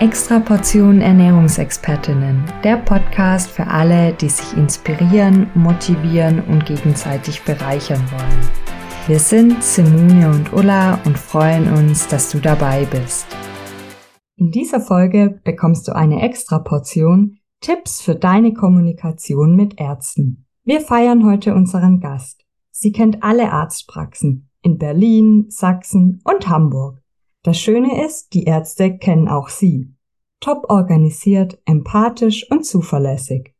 Extra Portion Ernährungsexpertinnen, der Podcast für alle, die sich inspirieren, motivieren und gegenseitig bereichern wollen. Wir sind Simone und Ulla und freuen uns, dass du dabei bist. In dieser Folge bekommst du eine Extra Portion Tipps für deine Kommunikation mit Ärzten. Wir feiern heute unseren Gast. Sie kennt alle Arztpraxen in Berlin, Sachsen und Hamburg. Das Schöne ist, die Ärzte kennen auch sie. Top organisiert, empathisch und zuverlässig.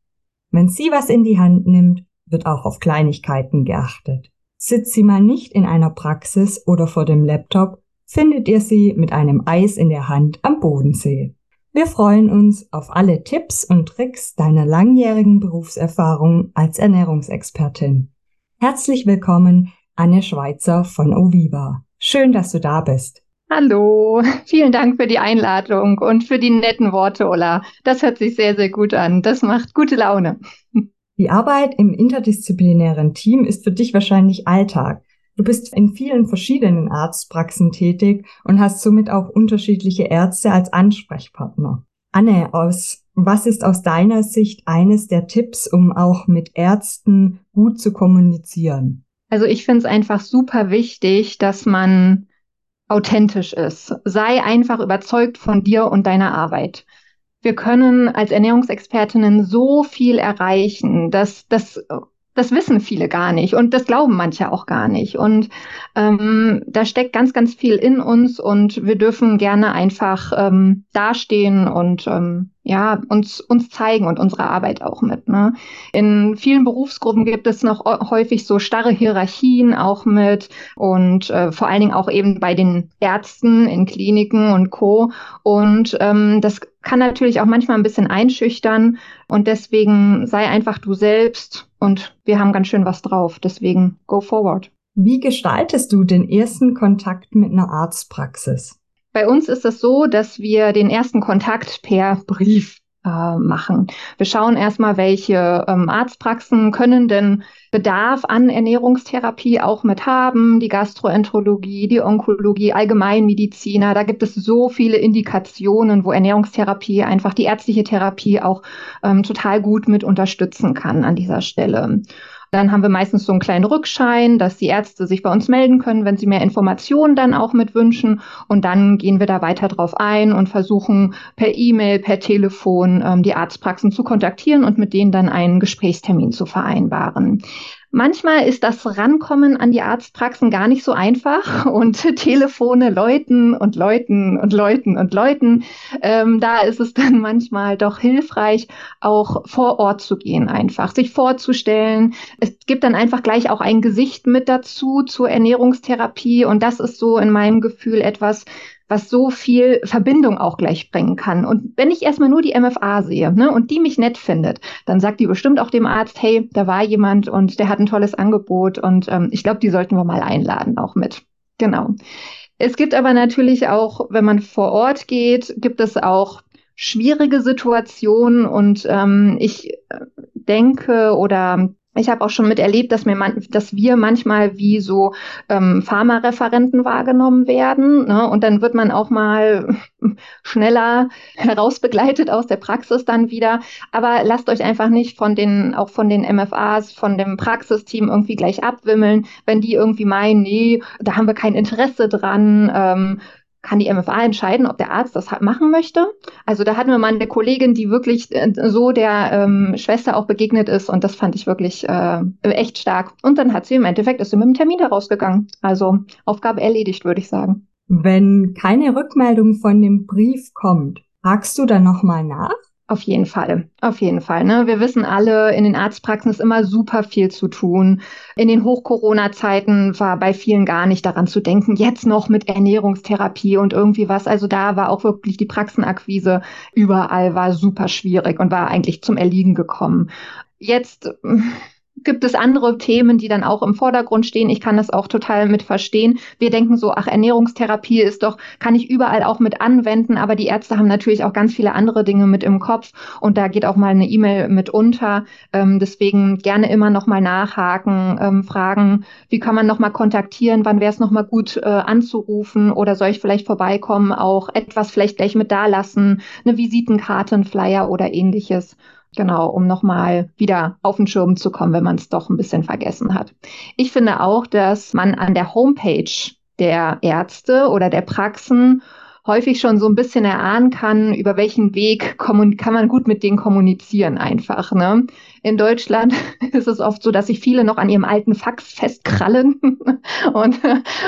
Wenn sie was in die Hand nimmt, wird auch auf Kleinigkeiten geachtet. Sitzt sie mal nicht in einer Praxis oder vor dem Laptop, findet ihr sie mit einem Eis in der Hand am Bodensee. Wir freuen uns auf alle Tipps und Tricks deiner langjährigen Berufserfahrung als Ernährungsexpertin. Herzlich willkommen, Anne Schweizer von Oviva. Schön, dass du da bist. Hallo, vielen Dank für die Einladung und für die netten Worte, Ola. Das hört sich sehr, sehr gut an. Das macht gute Laune. Die Arbeit im interdisziplinären Team ist für dich wahrscheinlich Alltag. Du bist in vielen verschiedenen Arztpraxen tätig und hast somit auch unterschiedliche Ärzte als Ansprechpartner. Anne, aus, was ist aus deiner Sicht eines der Tipps, um auch mit Ärzten gut zu kommunizieren? Also ich finde es einfach super wichtig, dass man authentisch ist. Sei einfach überzeugt von dir und deiner Arbeit. Wir können als Ernährungsexpertinnen so viel erreichen, dass das das wissen viele gar nicht und das glauben manche auch gar nicht. Und ähm, da steckt ganz, ganz viel in uns und wir dürfen gerne einfach ähm, dastehen und ähm, ja, uns, uns zeigen und unsere Arbeit auch mit. Ne? In vielen Berufsgruppen gibt es noch häufig so starre Hierarchien auch mit und äh, vor allen Dingen auch eben bei den Ärzten in Kliniken und Co. Und ähm, das kann natürlich auch manchmal ein bisschen einschüchtern und deswegen sei einfach du selbst und wir haben ganz schön was drauf. Deswegen go forward. Wie gestaltest du den ersten Kontakt mit einer Arztpraxis? Bei uns ist es so, dass wir den ersten Kontakt per Brief äh, machen. Wir schauen erstmal, welche ähm, Arztpraxen können denn Bedarf an Ernährungstherapie auch mit haben, die Gastroenterologie, die Onkologie, Allgemeinmediziner. Da gibt es so viele Indikationen, wo Ernährungstherapie einfach die ärztliche Therapie auch ähm, total gut mit unterstützen kann an dieser Stelle. Dann haben wir meistens so einen kleinen Rückschein, dass die Ärzte sich bei uns melden können, wenn sie mehr Informationen dann auch mit wünschen. Und dann gehen wir da weiter drauf ein und versuchen per E-Mail, per Telefon ähm, die Arztpraxen zu kontaktieren und mit denen dann einen Gesprächstermin zu vereinbaren. Manchmal ist das Rankommen an die Arztpraxen gar nicht so einfach und Telefone läuten und läuten und läuten und läuten. Ähm, da ist es dann manchmal doch hilfreich, auch vor Ort zu gehen, einfach sich vorzustellen. Es gibt dann einfach gleich auch ein Gesicht mit dazu zur Ernährungstherapie und das ist so in meinem Gefühl etwas, was so viel Verbindung auch gleich bringen kann. Und wenn ich erstmal nur die MFA sehe ne, und die mich nett findet, dann sagt die bestimmt auch dem Arzt, hey, da war jemand und der hat ein tolles Angebot und ähm, ich glaube, die sollten wir mal einladen auch mit. Genau. Es gibt aber natürlich auch, wenn man vor Ort geht, gibt es auch schwierige Situationen und ähm, ich äh, denke oder ich habe auch schon miterlebt, dass, mir man, dass wir manchmal wie so ähm, Pharmareferenten wahrgenommen werden. Ne? Und dann wird man auch mal schneller herausbegleitet aus der Praxis dann wieder. Aber lasst euch einfach nicht von den, auch von den MFAs, von dem Praxisteam irgendwie gleich abwimmeln, wenn die irgendwie meinen, nee, da haben wir kein Interesse dran. Ähm, kann die MFA entscheiden, ob der Arzt das machen möchte. Also da hatten wir mal eine Kollegin, die wirklich äh, so der ähm, Schwester auch begegnet ist und das fand ich wirklich äh, echt stark. Und dann hat sie im Endeffekt ist sie mit dem Termin herausgegangen. Also Aufgabe erledigt, würde ich sagen. Wenn keine Rückmeldung von dem Brief kommt, fragst du dann nochmal nach? Auf jeden Fall, auf jeden Fall. Ne? Wir wissen alle, in den Arztpraxen ist immer super viel zu tun. In den Hoch-Corona-Zeiten war bei vielen gar nicht daran zu denken, jetzt noch mit Ernährungstherapie und irgendwie was. Also da war auch wirklich die Praxenakquise überall war super schwierig und war eigentlich zum Erliegen gekommen. Jetzt gibt es andere Themen, die dann auch im Vordergrund stehen. Ich kann das auch total mit verstehen. Wir denken so, ach, Ernährungstherapie ist doch, kann ich überall auch mit anwenden, aber die Ärzte haben natürlich auch ganz viele andere Dinge mit im Kopf und da geht auch mal eine E-Mail mit unter. Ähm, deswegen gerne immer noch mal nachhaken, ähm, fragen, wie kann man noch mal kontaktieren, wann wäre es noch mal gut äh, anzurufen oder soll ich vielleicht vorbeikommen, auch etwas vielleicht gleich mit dalassen, eine Visitenkarte, ein Flyer oder ähnliches. Genau, um nochmal wieder auf den Schirm zu kommen, wenn man es doch ein bisschen vergessen hat. Ich finde auch, dass man an der Homepage der Ärzte oder der Praxen häufig schon so ein bisschen erahnen kann, über welchen Weg kann man gut mit denen kommunizieren einfach. Ne? In Deutschland ist es oft so, dass sich viele noch an ihrem alten Fax festkrallen und,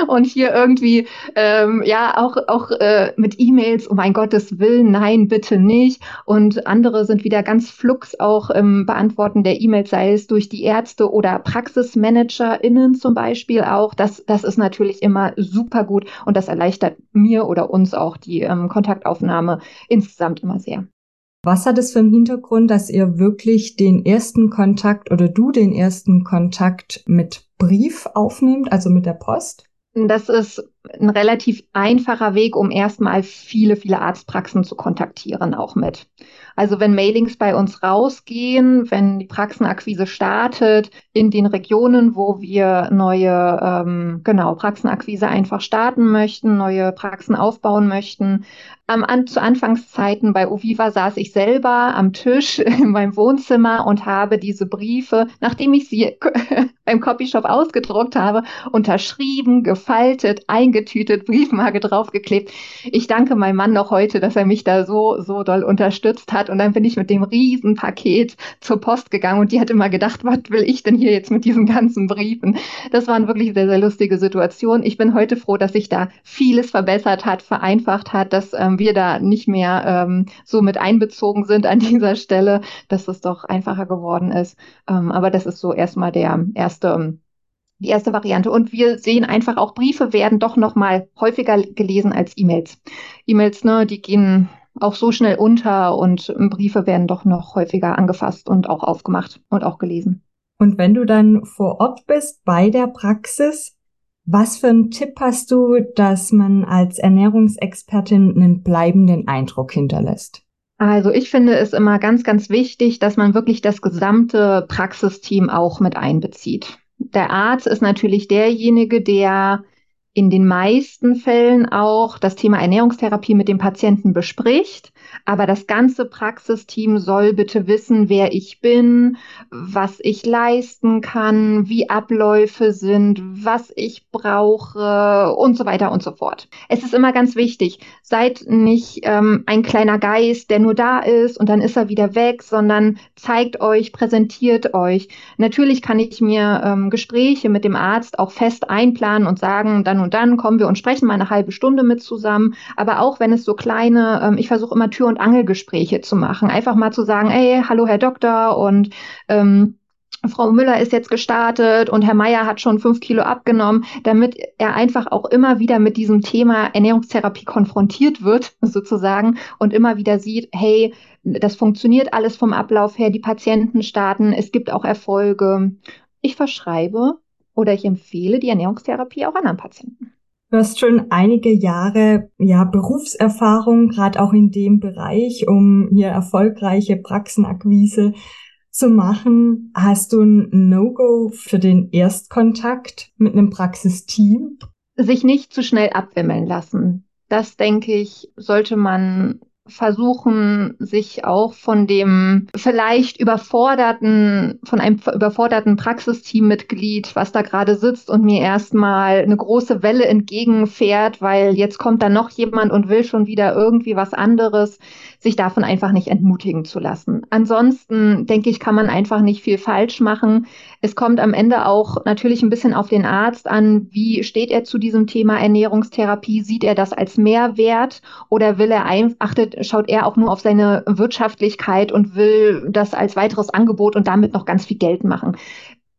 und hier irgendwie ähm, ja auch, auch äh, mit E-Mails, um mein Gottes Willen, nein, bitte nicht. Und andere sind wieder ganz flux auch im Beantworten der E-Mails, sei es durch die Ärzte oder PraxismanagerInnen zum Beispiel auch. Das, das ist natürlich immer super gut und das erleichtert mir oder uns auch die ähm, Kontaktaufnahme insgesamt immer sehr. Was hat es für einen Hintergrund, dass ihr wirklich den ersten Kontakt oder du den ersten Kontakt mit Brief aufnehmt, also mit der Post? Das ist ein relativ einfacher Weg, um erstmal viele, viele Arztpraxen zu kontaktieren, auch mit. Also wenn Mailings bei uns rausgehen, wenn die Praxenakquise startet, in den Regionen, wo wir neue, ähm, genau, Praxenakquise einfach starten möchten, neue Praxen aufbauen möchten. Am, an, zu Anfangszeiten bei Oviva saß ich selber am Tisch in meinem Wohnzimmer und habe diese Briefe, nachdem ich sie beim Copyshop ausgedruckt habe, unterschrieben, gefaltet, eingetütet, Briefmarke draufgeklebt. Ich danke meinem Mann noch heute, dass er mich da so, so doll unterstützt hat. Und dann bin ich mit dem Riesenpaket zur Post gegangen und die hat immer gedacht, was will ich denn hier jetzt mit diesen ganzen Briefen? Das waren wirklich sehr, sehr lustige Situationen. Ich bin heute froh, dass sich da vieles verbessert hat, vereinfacht hat, dass ähm, wir da nicht mehr ähm, so mit einbezogen sind an dieser Stelle, dass es doch einfacher geworden ist. Ähm, aber das ist so erstmal der erste die erste Variante. Und wir sehen einfach auch, Briefe werden doch noch mal häufiger gelesen als E-Mails. E-Mails, ne, die gehen auch so schnell unter und Briefe werden doch noch häufiger angefasst und auch aufgemacht und auch gelesen. Und wenn du dann vor Ort bist bei der Praxis, was für einen Tipp hast du, dass man als Ernährungsexpertin einen bleibenden Eindruck hinterlässt? Also ich finde es immer ganz, ganz wichtig, dass man wirklich das gesamte Praxisteam auch mit einbezieht. Der Arzt ist natürlich derjenige, der in den meisten Fällen auch das Thema Ernährungstherapie mit dem Patienten bespricht. Aber das ganze Praxisteam soll bitte wissen, wer ich bin, was ich leisten kann, wie Abläufe sind, was ich brauche und so weiter und so fort. Es ist immer ganz wichtig, seid nicht ähm, ein kleiner Geist, der nur da ist und dann ist er wieder weg, sondern zeigt euch, präsentiert euch. Natürlich kann ich mir ähm, Gespräche mit dem Arzt auch fest einplanen und sagen, dann und dann kommen wir und sprechen mal eine halbe Stunde mit zusammen. Aber auch wenn es so kleine, ähm, ich versuche immer Tür- und Angelgespräche zu machen. Einfach mal zu sagen, ey, hallo Herr Doktor und ähm, Frau Müller ist jetzt gestartet und Herr Meier hat schon fünf Kilo abgenommen, damit er einfach auch immer wieder mit diesem Thema Ernährungstherapie konfrontiert wird, sozusagen, und immer wieder sieht, hey, das funktioniert alles vom Ablauf her, die Patienten starten, es gibt auch Erfolge. Ich verschreibe oder ich empfehle die Ernährungstherapie auch anderen Patienten. Du hast schon einige Jahre ja Berufserfahrung, gerade auch in dem Bereich, um hier erfolgreiche Praxenakquise zu machen. Hast du ein No-Go für den Erstkontakt mit einem Praxisteam? Sich nicht zu schnell abwimmeln lassen. Das denke ich, sollte man versuchen, sich auch von dem vielleicht überforderten, von einem überforderten Praxisteammitglied, was da gerade sitzt und mir erstmal eine große Welle entgegenfährt, weil jetzt kommt da noch jemand und will schon wieder irgendwie was anderes, sich davon einfach nicht entmutigen zu lassen. Ansonsten denke ich, kann man einfach nicht viel falsch machen. Es kommt am Ende auch natürlich ein bisschen auf den Arzt an, wie steht er zu diesem Thema Ernährungstherapie? Sieht er das als Mehrwert oder will er ein, achtet, schaut er auch nur auf seine Wirtschaftlichkeit und will das als weiteres Angebot und damit noch ganz viel Geld machen?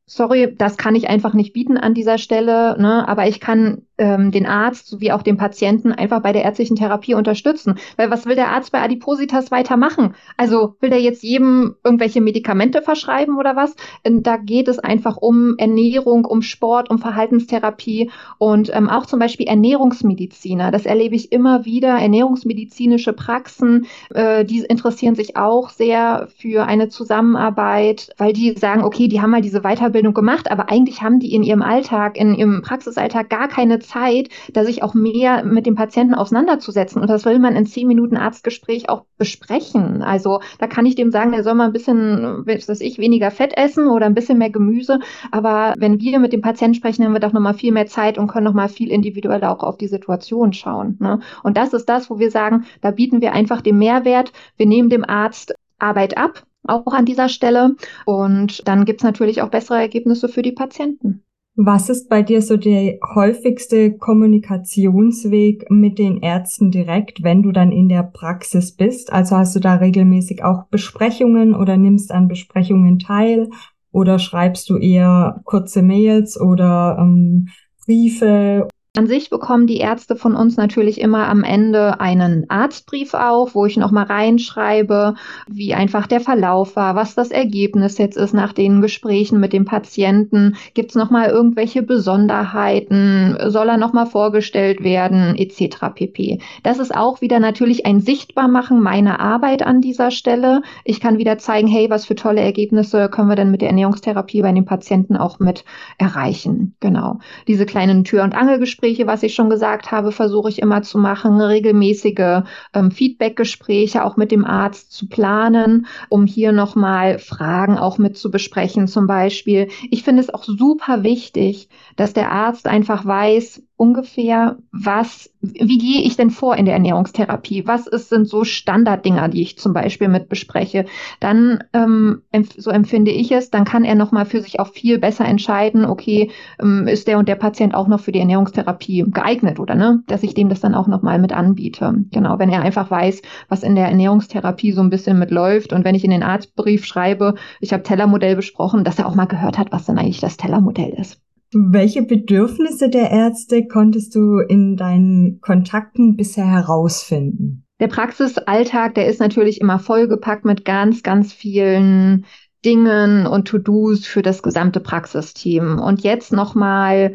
Sorry, das kann ich einfach nicht bieten an dieser Stelle, ne? aber ich kann ähm, den Arzt sowie auch den Patienten einfach bei der ärztlichen Therapie unterstützen. Weil was will der Arzt bei Adipositas weitermachen? Also will der jetzt jedem irgendwelche Medikamente verschreiben oder was? Ähm, da geht es einfach um Ernährung, um Sport, um Verhaltenstherapie und ähm, auch zum Beispiel Ernährungsmediziner. Das erlebe ich immer wieder. Ernährungsmedizinische Praxen, äh, die interessieren sich auch sehr für eine Zusammenarbeit, weil die sagen, okay, die haben mal diese Weiterbildung gemacht, aber eigentlich haben die in ihrem Alltag, in ihrem Praxisalltag gar keine Zeit, da sich auch mehr mit dem Patienten auseinanderzusetzen. Und das will man in zehn Minuten Arztgespräch auch besprechen. Also da kann ich dem sagen, der soll mal ein bisschen, was weiß ich, weniger Fett essen oder ein bisschen mehr Gemüse. Aber wenn wir mit dem Patienten sprechen, haben wir doch nochmal viel mehr Zeit und können nochmal viel individueller auch auf die Situation schauen. Ne? Und das ist das, wo wir sagen, da bieten wir einfach den Mehrwert. Wir nehmen dem Arzt Arbeit ab, auch an dieser Stelle. Und dann gibt es natürlich auch bessere Ergebnisse für die Patienten. Was ist bei dir so der häufigste Kommunikationsweg mit den Ärzten direkt, wenn du dann in der Praxis bist? Also hast du da regelmäßig auch Besprechungen oder nimmst an Besprechungen teil oder schreibst du eher kurze Mails oder ähm, Briefe an sich bekommen die Ärzte von uns natürlich immer am Ende einen Arztbrief auch, wo ich nochmal reinschreibe, wie einfach der Verlauf war, was das Ergebnis jetzt ist nach den Gesprächen mit dem Patienten. Gibt es nochmal irgendwelche Besonderheiten? Soll er nochmal vorgestellt werden? Etc. pp. Das ist auch wieder natürlich ein Sichtbarmachen meiner Arbeit an dieser Stelle. Ich kann wieder zeigen, hey, was für tolle Ergebnisse können wir denn mit der Ernährungstherapie bei den Patienten auch mit erreichen. Genau. Diese kleinen Tür- und Angelgespräche Gespräche, was ich schon gesagt habe, versuche ich immer zu machen, regelmäßige ähm, Feedbackgespräche auch mit dem Arzt zu planen, um hier nochmal Fragen auch mit zu besprechen. Zum Beispiel, ich finde es auch super wichtig, dass der Arzt einfach weiß, ungefähr, was, wie gehe ich denn vor in der Ernährungstherapie? Was ist, sind so Standarddinger, die ich zum Beispiel mit bespreche? Dann, ähm, so empfinde ich es, dann kann er nochmal für sich auch viel besser entscheiden, okay, ähm, ist der und der Patient auch noch für die Ernährungstherapie geeignet oder ne? Dass ich dem das dann auch nochmal mit anbiete. Genau, wenn er einfach weiß, was in der Ernährungstherapie so ein bisschen mitläuft und wenn ich in den Arztbrief schreibe, ich habe Tellermodell besprochen, dass er auch mal gehört hat, was denn eigentlich das Tellermodell ist. Welche Bedürfnisse der Ärzte konntest du in deinen Kontakten bisher herausfinden? Der Praxisalltag, der ist natürlich immer vollgepackt mit ganz, ganz vielen Dingen und To-Dos für das gesamte Praxisteam. Und jetzt nochmal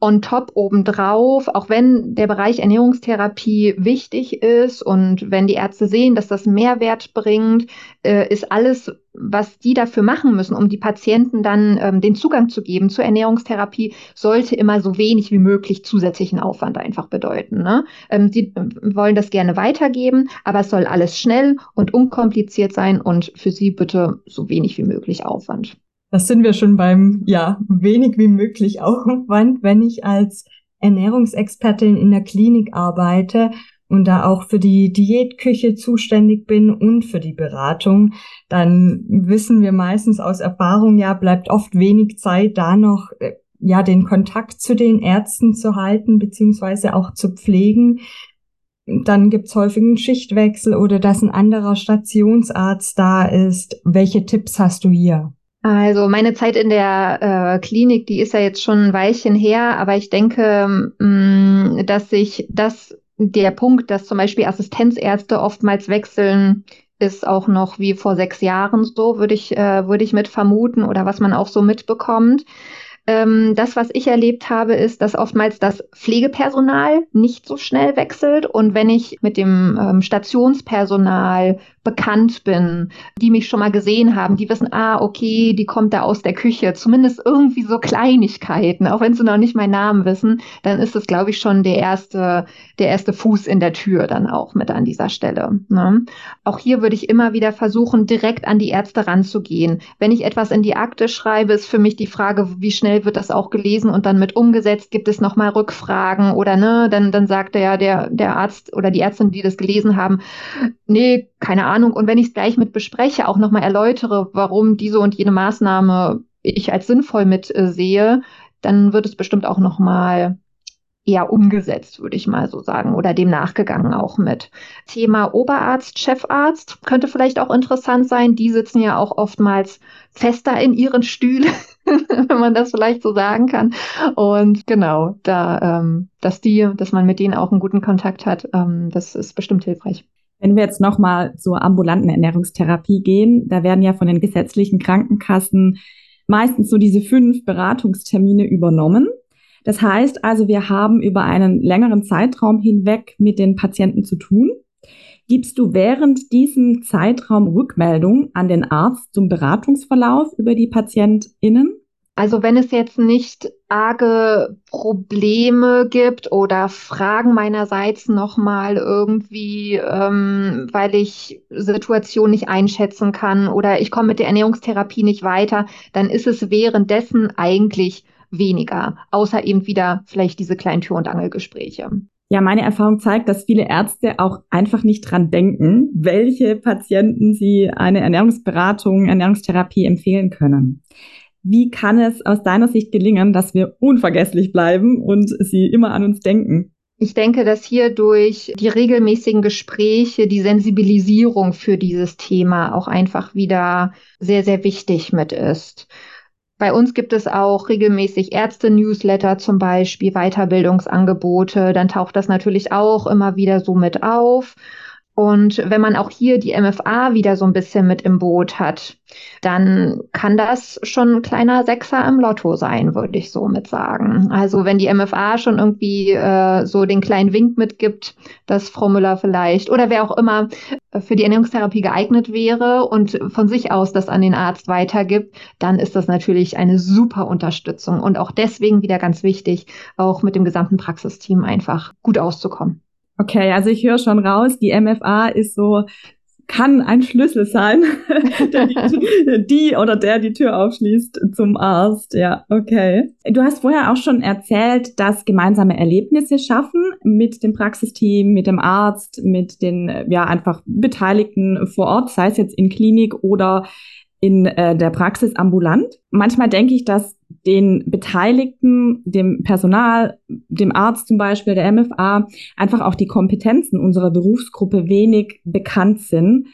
on top obendrauf, auch wenn der Bereich Ernährungstherapie wichtig ist und wenn die Ärzte sehen, dass das Mehrwert bringt, äh, ist alles, was die dafür machen müssen, um die Patienten dann ähm, den Zugang zu geben zur Ernährungstherapie, sollte immer so wenig wie möglich zusätzlichen Aufwand einfach bedeuten. Ne? Ähm, sie äh, wollen das gerne weitergeben, aber es soll alles schnell und unkompliziert sein und für sie bitte so wenig wie möglich Aufwand. Das sind wir schon beim, ja, wenig wie möglich Aufwand, wenn ich als Ernährungsexpertin in der Klinik arbeite und da auch für die Diätküche zuständig bin und für die Beratung, dann wissen wir meistens aus Erfahrung, ja, bleibt oft wenig Zeit, da noch, äh, ja, den Kontakt zu den Ärzten zu halten, beziehungsweise auch zu pflegen. Dann gibt's häufig einen Schichtwechsel oder dass ein anderer Stationsarzt da ist. Welche Tipps hast du hier? Also meine Zeit in der äh, Klinik, die ist ja jetzt schon ein Weilchen her, aber ich denke, mh, mm, dass sich das, der Punkt, dass zum Beispiel Assistenzärzte oftmals wechseln, ist auch noch wie vor sechs Jahren so, würde ich, äh, würde ich mit vermuten oder was man auch so mitbekommt. Ähm, das, was ich erlebt habe, ist, dass oftmals das Pflegepersonal nicht so schnell wechselt. Und wenn ich mit dem ähm, Stationspersonal bekannt bin, die mich schon mal gesehen haben, die wissen, ah, okay, die kommt da aus der Küche, zumindest irgendwie so Kleinigkeiten, auch wenn sie noch nicht meinen Namen wissen, dann ist es, glaube ich, schon der erste, der erste Fuß in der Tür dann auch mit an dieser Stelle. Ne? Auch hier würde ich immer wieder versuchen, direkt an die Ärzte ranzugehen. Wenn ich etwas in die Akte schreibe, ist für mich die Frage, wie schnell wird das auch gelesen und dann mit umgesetzt? Gibt es nochmal Rückfragen oder ne, dann, dann sagt der, der, der Arzt oder die Ärztin, die das gelesen haben, nee, keine Ahnung. Und wenn ich es gleich mit bespreche, auch nochmal erläutere, warum diese und jene Maßnahme ich als sinnvoll mit äh, sehe, dann wird es bestimmt auch nochmal eher umgesetzt, würde ich mal so sagen, oder dem nachgegangen auch mit. Thema Oberarzt, Chefarzt könnte vielleicht auch interessant sein. Die sitzen ja auch oftmals fester in ihren Stühlen, wenn man das vielleicht so sagen kann. Und genau, da, ähm, dass die, dass man mit denen auch einen guten Kontakt hat, ähm, das ist bestimmt hilfreich. Wenn wir jetzt nochmal zur ambulanten Ernährungstherapie gehen, da werden ja von den gesetzlichen Krankenkassen meistens so diese fünf Beratungstermine übernommen. Das heißt also, wir haben über einen längeren Zeitraum hinweg mit den Patienten zu tun. Gibst du während diesem Zeitraum Rückmeldung an den Arzt zum Beratungsverlauf über die PatientInnen? Also wenn es jetzt nicht arge Probleme gibt oder Fragen meinerseits nochmal irgendwie, ähm, weil ich Situation nicht einschätzen kann oder ich komme mit der Ernährungstherapie nicht weiter, dann ist es währenddessen eigentlich weniger, außer eben wieder vielleicht diese kleinen Tür- und Angelgespräche. Ja, meine Erfahrung zeigt, dass viele Ärzte auch einfach nicht dran denken, welche Patienten sie eine Ernährungsberatung, Ernährungstherapie empfehlen können. Wie kann es aus deiner Sicht gelingen, dass wir unvergesslich bleiben und sie immer an uns denken? Ich denke, dass hier durch die regelmäßigen Gespräche die Sensibilisierung für dieses Thema auch einfach wieder sehr, sehr wichtig mit ist. Bei uns gibt es auch regelmäßig Ärzte-Newsletter zum Beispiel, Weiterbildungsangebote. Dann taucht das natürlich auch immer wieder so mit auf. Und wenn man auch hier die MFA wieder so ein bisschen mit im Boot hat, dann kann das schon ein kleiner Sechser im Lotto sein, würde ich so mit sagen. Also wenn die MFA schon irgendwie äh, so den kleinen Wink mitgibt, dass Frau Müller vielleicht oder wer auch immer äh, für die Ernährungstherapie geeignet wäre und von sich aus das an den Arzt weitergibt, dann ist das natürlich eine super Unterstützung und auch deswegen wieder ganz wichtig, auch mit dem gesamten Praxisteam einfach gut auszukommen. Okay, also ich höre schon raus, die MFA ist so, kann ein Schlüssel sein, der die, die, oder der die Tür aufschließt zum Arzt. Ja, okay. Du hast vorher auch schon erzählt, dass gemeinsame Erlebnisse schaffen mit dem Praxisteam, mit dem Arzt, mit den ja einfach Beteiligten vor Ort, sei es jetzt in Klinik oder in äh, der Praxis ambulant. Manchmal denke ich, dass den Beteiligten, dem Personal, dem Arzt zum Beispiel, der MFA, einfach auch die Kompetenzen unserer Berufsgruppe wenig bekannt sind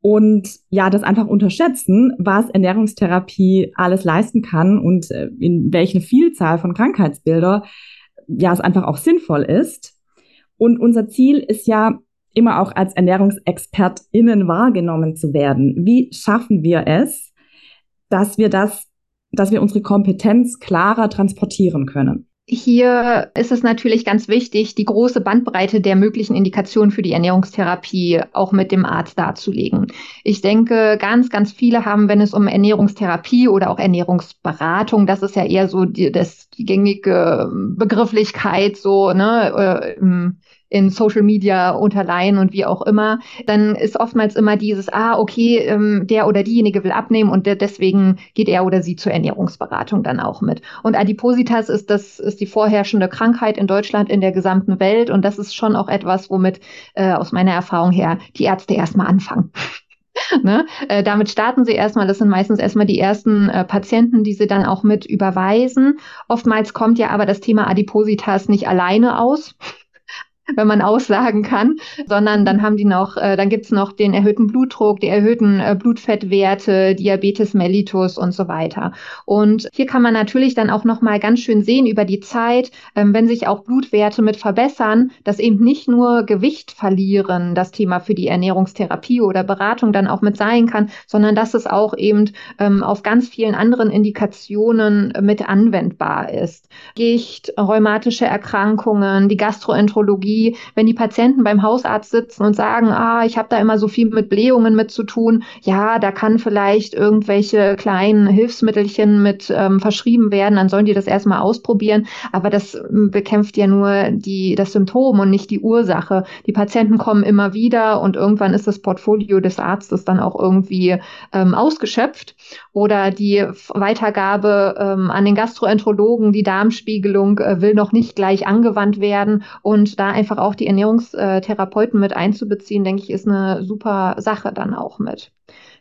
und ja, das einfach unterschätzen, was Ernährungstherapie alles leisten kann und äh, in welche Vielzahl von Krankheitsbilder ja es einfach auch sinnvoll ist. Und unser Ziel ist ja immer auch als ErnährungsexpertInnen wahrgenommen zu werden. Wie schaffen wir es, dass wir das, dass wir unsere Kompetenz klarer transportieren können? Hier ist es natürlich ganz wichtig, die große Bandbreite der möglichen Indikationen für die Ernährungstherapie auch mit dem Arzt darzulegen. Ich denke, ganz, ganz viele haben, wenn es um Ernährungstherapie oder auch Ernährungsberatung, das ist ja eher so die, das, die gängige Begrifflichkeit, so, ne, äh, in Social Media unterleihen und wie auch immer, dann ist oftmals immer dieses, ah, okay, ähm, der oder diejenige will abnehmen und der, deswegen geht er oder sie zur Ernährungsberatung dann auch mit. Und Adipositas ist das, ist die vorherrschende Krankheit in Deutschland, in der gesamten Welt und das ist schon auch etwas, womit äh, aus meiner Erfahrung her die Ärzte erstmal anfangen. Ne? Äh, damit starten sie erstmal, das sind meistens erstmal die ersten äh, Patienten, die sie dann auch mit überweisen. Oftmals kommt ja aber das Thema Adipositas nicht alleine aus wenn man aussagen kann, sondern dann haben die noch, äh, dann gibt's noch den erhöhten Blutdruck, die erhöhten äh, Blutfettwerte, Diabetes mellitus und so weiter. Und hier kann man natürlich dann auch noch mal ganz schön sehen über die Zeit, ähm, wenn sich auch Blutwerte mit verbessern, dass eben nicht nur Gewicht verlieren das Thema für die Ernährungstherapie oder Beratung dann auch mit sein kann, sondern dass es auch eben ähm, auf ganz vielen anderen Indikationen mit anwendbar ist. Gicht, rheumatische Erkrankungen, die Gastroenterologie, wie wenn die Patienten beim Hausarzt sitzen und sagen, ah, ich habe da immer so viel mit Blähungen mit zu tun. Ja, da kann vielleicht irgendwelche kleinen Hilfsmittelchen mit ähm, verschrieben werden, dann sollen die das erstmal ausprobieren. Aber das ähm, bekämpft ja nur die, das Symptom und nicht die Ursache. Die Patienten kommen immer wieder und irgendwann ist das Portfolio des Arztes dann auch irgendwie ähm, ausgeschöpft. Oder die Weitergabe ähm, an den Gastroenterologen, die Darmspiegelung äh, will noch nicht gleich angewandt werden und da einfach auch die Ernährungstherapeuten mit einzubeziehen, denke ich, ist eine super Sache dann auch mit.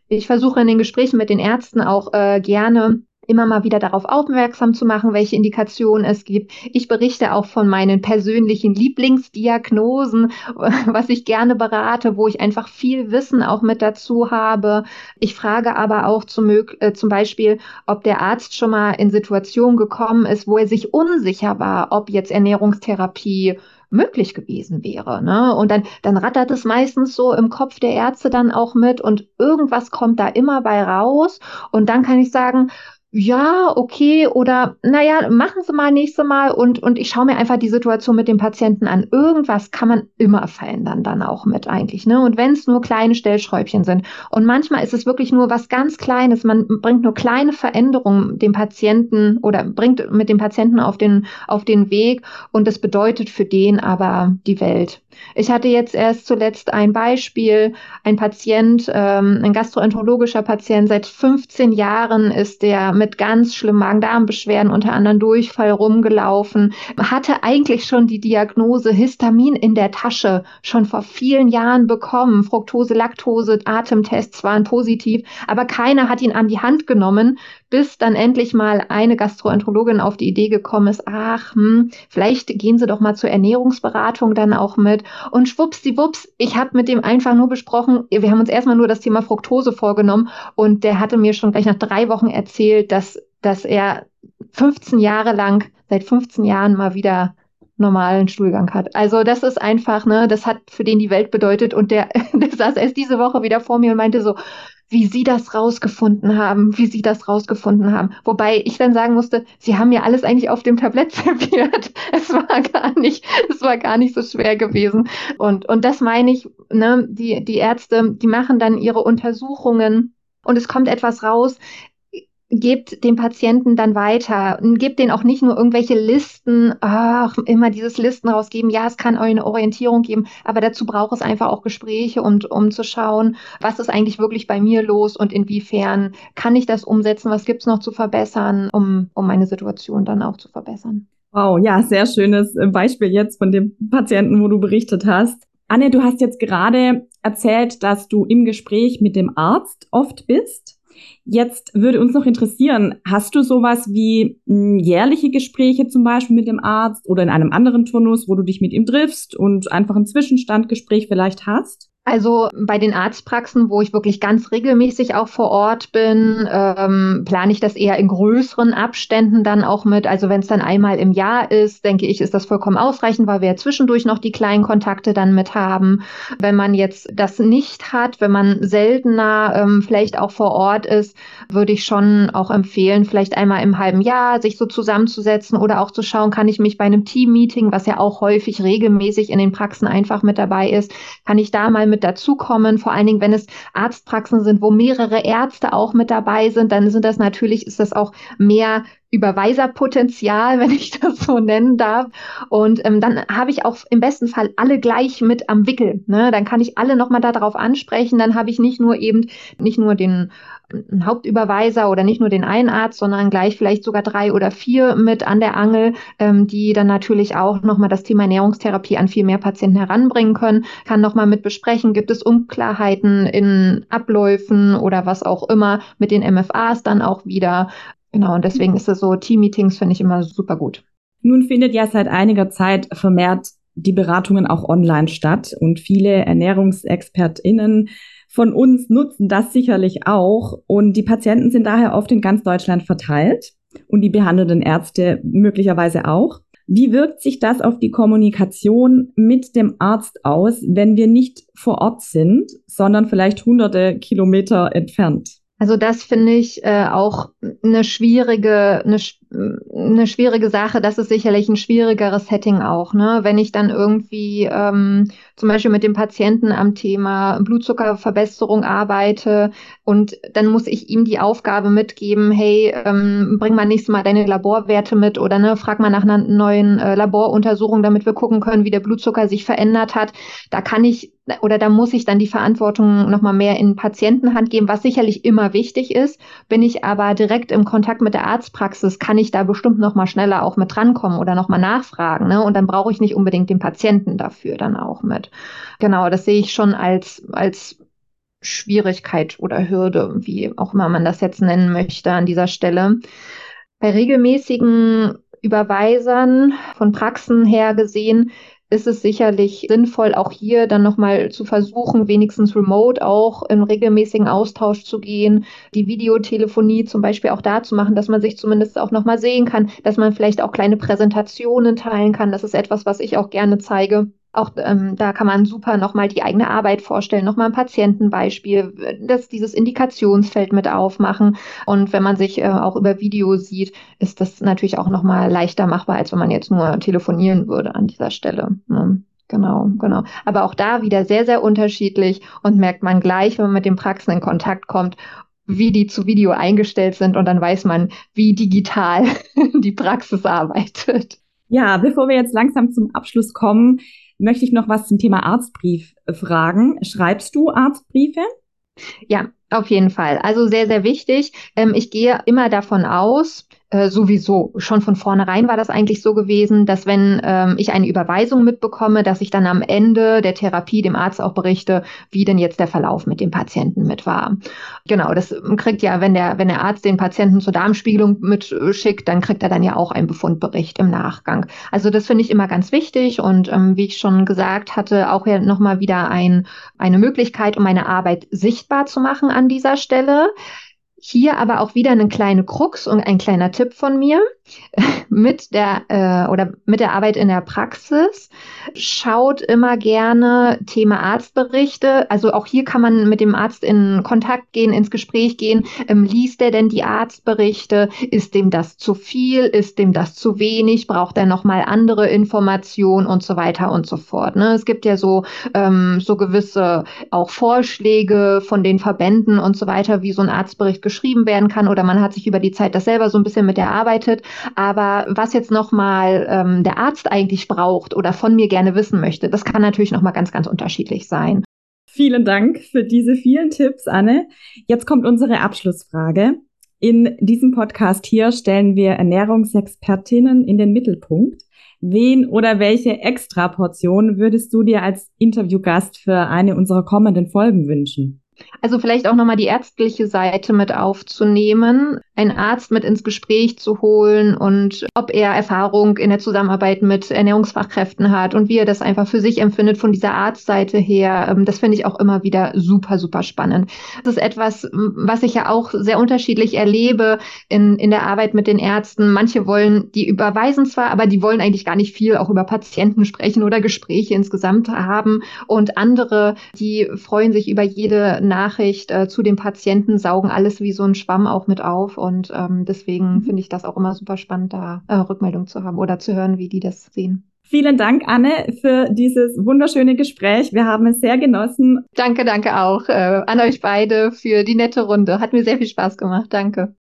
Ich versuche in den Gesprächen mit den Ärzten auch äh, gerne immer mal wieder darauf aufmerksam zu machen, welche Indikationen es gibt. Ich berichte auch von meinen persönlichen Lieblingsdiagnosen, was ich gerne berate, wo ich einfach viel Wissen auch mit dazu habe. Ich frage aber auch zum, äh, zum Beispiel, ob der Arzt schon mal in Situationen gekommen ist, wo er sich unsicher war, ob jetzt Ernährungstherapie möglich gewesen wäre. Ne? Und dann, dann rattert es meistens so im Kopf der Ärzte dann auch mit und irgendwas kommt da immer bei raus. Und dann kann ich sagen, ja, okay, oder naja, machen Sie mal nächste Mal und, und ich schaue mir einfach die Situation mit dem Patienten an. Irgendwas kann man immer verändern dann auch mit eigentlich. Ne? Und wenn es nur kleine Stellschräubchen sind. Und manchmal ist es wirklich nur was ganz Kleines. Man bringt nur kleine Veränderungen dem Patienten oder bringt mit dem Patienten auf den, auf den Weg und das bedeutet für den aber die Welt. Ich hatte jetzt erst zuletzt ein Beispiel, ein Patient, ähm, ein gastroenterologischer Patient, seit 15 Jahren ist der mit ganz schlimmen Magen-Darm-Beschwerden, unter anderem Durchfall rumgelaufen, hatte eigentlich schon die Diagnose Histamin in der Tasche schon vor vielen Jahren bekommen. Fructose, Laktose, Atemtests waren positiv, aber keiner hat ihn an die Hand genommen, bis dann endlich mal eine Gastroenterologin auf die Idee gekommen ist, ach, hm, vielleicht gehen Sie doch mal zur Ernährungsberatung dann auch mit. Und schwuppsdiwupps, ich habe mit dem einfach nur besprochen, wir haben uns erstmal nur das Thema Fructose vorgenommen und der hatte mir schon gleich nach drei Wochen erzählt, dass, dass er 15 Jahre lang, seit 15 Jahren mal wieder normalen Stuhlgang hat. Also das ist einfach, ne, das hat für den die Welt bedeutet und der, der saß erst diese Woche wieder vor mir und meinte so, wie Sie das rausgefunden haben, wie Sie das rausgefunden haben. Wobei ich dann sagen musste, Sie haben ja alles eigentlich auf dem Tablett serviert. Es war gar nicht, es war gar nicht so schwer gewesen. Und, und das meine ich, ne, die, die Ärzte, die machen dann ihre Untersuchungen und es kommt etwas raus, gebt dem Patienten dann weiter und gebt denen auch nicht nur irgendwelche Listen, ach, immer dieses Listen rausgeben. Ja, es kann euch eine Orientierung geben, aber dazu braucht es einfach auch Gespräche und um zu schauen, was ist eigentlich wirklich bei mir los und inwiefern kann ich das umsetzen, was gibt's noch zu verbessern, um, um meine Situation dann auch zu verbessern. Wow, ja, sehr schönes äh, Beispiel jetzt von dem Patienten, wo du berichtet hast. Anne, du hast jetzt gerade erzählt, dass du im Gespräch mit dem Arzt oft bist. Jetzt würde uns noch interessieren, hast du sowas wie hm, jährliche Gespräche zum Beispiel mit dem Arzt oder in einem anderen Turnus, wo du dich mit ihm triffst und einfach ein Zwischenstandgespräch vielleicht hast? Also bei den Arztpraxen, wo ich wirklich ganz regelmäßig auch vor Ort bin, ähm, plane ich das eher in größeren Abständen dann auch mit. Also wenn es dann einmal im Jahr ist, denke ich, ist das vollkommen ausreichend, weil wir ja zwischendurch noch die kleinen Kontakte dann mit haben. Wenn man jetzt das nicht hat, wenn man seltener ähm, vielleicht auch vor Ort ist, würde ich schon auch empfehlen, vielleicht einmal im halben Jahr sich so zusammenzusetzen oder auch zu schauen, kann ich mich bei einem Team-Meeting, was ja auch häufig regelmäßig in den Praxen einfach mit dabei ist, kann ich da mal mit dazukommen. Vor allen Dingen, wenn es Arztpraxen sind, wo mehrere Ärzte auch mit dabei sind, dann sind das natürlich, ist das auch mehr Überweiserpotenzial, wenn ich das so nennen darf. Und ähm, dann habe ich auch im besten Fall alle gleich mit am Wickel. Ne? Dann kann ich alle nochmal darauf ansprechen. Dann habe ich nicht nur eben, nicht nur den einen Hauptüberweiser oder nicht nur den einen Arzt, sondern gleich vielleicht sogar drei oder vier mit an der Angel, ähm, die dann natürlich auch nochmal das Thema Ernährungstherapie an viel mehr Patienten heranbringen können, kann nochmal mit besprechen, gibt es Unklarheiten in Abläufen oder was auch immer mit den MFAs dann auch wieder. Genau, und deswegen ist es so, Team-Meetings finde ich immer super gut. Nun findet ja seit einiger Zeit vermehrt die Beratungen auch online statt und viele ErnährungsexpertInnen von uns nutzen das sicherlich auch. Und die Patienten sind daher oft in ganz Deutschland verteilt und die behandelnden Ärzte möglicherweise auch. Wie wirkt sich das auf die Kommunikation mit dem Arzt aus, wenn wir nicht vor Ort sind, sondern vielleicht hunderte Kilometer entfernt? Also das finde ich äh, auch eine schwierige, eine, eine schwierige Sache. Das ist sicherlich ein schwierigeres Setting auch. Ne? Wenn ich dann irgendwie ähm, zum Beispiel mit dem Patienten am Thema Blutzuckerverbesserung arbeite und dann muss ich ihm die Aufgabe mitgeben, hey, ähm, bring mal nächstes Mal deine Laborwerte mit oder ne, frag mal nach einer neuen äh, Laboruntersuchung, damit wir gucken können, wie der Blutzucker sich verändert hat. Da kann ich oder da muss ich dann die Verantwortung nochmal mehr in Patientenhand geben, was sicherlich immer wichtig ist. Bin ich aber direkt im Kontakt mit der Arztpraxis, kann ich da bestimmt nochmal schneller auch mit drankommen oder nochmal nachfragen. Ne? Und dann brauche ich nicht unbedingt den Patienten dafür dann auch mit. Genau, das sehe ich schon als, als Schwierigkeit oder Hürde, wie auch immer man das jetzt nennen möchte an dieser Stelle. Bei regelmäßigen Überweisern von Praxen her gesehen ist es sicherlich sinnvoll, auch hier dann nochmal zu versuchen, wenigstens remote auch in regelmäßigen Austausch zu gehen, die Videotelefonie zum Beispiel auch da zu machen, dass man sich zumindest auch nochmal sehen kann, dass man vielleicht auch kleine Präsentationen teilen kann. Das ist etwas, was ich auch gerne zeige. Auch ähm, da kann man super nochmal die eigene Arbeit vorstellen, nochmal ein Patientenbeispiel, dass dieses Indikationsfeld mit aufmachen. Und wenn man sich äh, auch über Video sieht, ist das natürlich auch nochmal leichter machbar, als wenn man jetzt nur telefonieren würde an dieser Stelle. Ne? Genau, genau. Aber auch da wieder sehr, sehr unterschiedlich und merkt man gleich, wenn man mit den Praxen in Kontakt kommt, wie die zu Video eingestellt sind und dann weiß man, wie digital die Praxis arbeitet. Ja, bevor wir jetzt langsam zum Abschluss kommen, möchte ich noch was zum Thema Arztbrief äh, fragen. Schreibst du Arztbriefe? Ja, auf jeden Fall. Also sehr, sehr wichtig. Ähm, ich gehe immer davon aus, äh, sowieso. Schon von vornherein war das eigentlich so gewesen, dass wenn ähm, ich eine Überweisung mitbekomme, dass ich dann am Ende der Therapie dem Arzt auch berichte, wie denn jetzt der Verlauf mit dem Patienten mit war. Genau, das kriegt ja, wenn der, wenn der Arzt den Patienten zur Darmspiegelung mitschickt, dann kriegt er dann ja auch einen Befundbericht im Nachgang. Also das finde ich immer ganz wichtig und ähm, wie ich schon gesagt hatte, auch ja nochmal wieder ein, eine Möglichkeit, um meine Arbeit sichtbar zu machen an dieser Stelle. Hier aber auch wieder eine kleine Krux und ein kleiner Tipp von mir mit der äh, oder mit der Arbeit in der Praxis. Schaut immer gerne Thema Arztberichte. Also auch hier kann man mit dem Arzt in Kontakt gehen, ins Gespräch gehen. Ähm, liest er denn die Arztberichte? Ist dem das zu viel? Ist dem das zu wenig? Braucht er noch mal andere Informationen und so weiter und so fort. Ne? Es gibt ja so ähm, so gewisse auch Vorschläge von den Verbänden und so weiter, wie so ein Arztbericht geschrieben werden kann oder man hat sich über die Zeit das selber so ein bisschen mit erarbeitet. Aber was jetzt nochmal ähm, der Arzt eigentlich braucht oder von mir gerne wissen möchte, das kann natürlich nochmal ganz, ganz unterschiedlich sein. Vielen Dank für diese vielen Tipps, Anne. Jetzt kommt unsere Abschlussfrage. In diesem Podcast hier stellen wir Ernährungsexpertinnen in den Mittelpunkt. Wen oder welche Extraportion würdest du dir als Interviewgast für eine unserer kommenden Folgen wünschen? Also vielleicht auch nochmal die ärztliche Seite mit aufzunehmen, einen Arzt mit ins Gespräch zu holen und ob er Erfahrung in der Zusammenarbeit mit Ernährungsfachkräften hat und wie er das einfach für sich empfindet von dieser Arztseite her. Ähm, das finde ich auch immer wieder super, super spannend. Das ist etwas, was ich ja auch sehr unterschiedlich erlebe in, in der Arbeit mit den Ärzten. Manche wollen, die überweisen zwar, aber die wollen eigentlich gar nicht viel auch über Patienten sprechen oder Gespräche insgesamt haben. Und andere, die freuen sich über jede Nachricht äh, zu dem Patienten, saugen alles wie so ein Schwamm auch mit auf. Und ähm, deswegen mhm. finde ich das auch immer super spannend, da äh, Rückmeldung zu haben oder zu hören, wie die das sehen. Vielen Dank, Anne, für dieses wunderschöne Gespräch. Wir haben es sehr genossen. Danke, danke auch äh, an euch beide für die nette Runde. Hat mir sehr viel Spaß gemacht. Danke.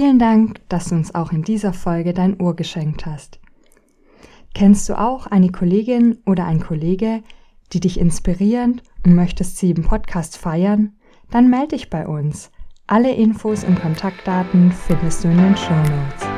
Vielen Dank, dass du uns auch in dieser Folge dein Ohr geschenkt hast. Kennst du auch eine Kollegin oder ein Kollege, die dich inspirieren und möchtest sie im Podcast feiern? Dann melde dich bei uns. Alle Infos und Kontaktdaten findest du in den Show Notes.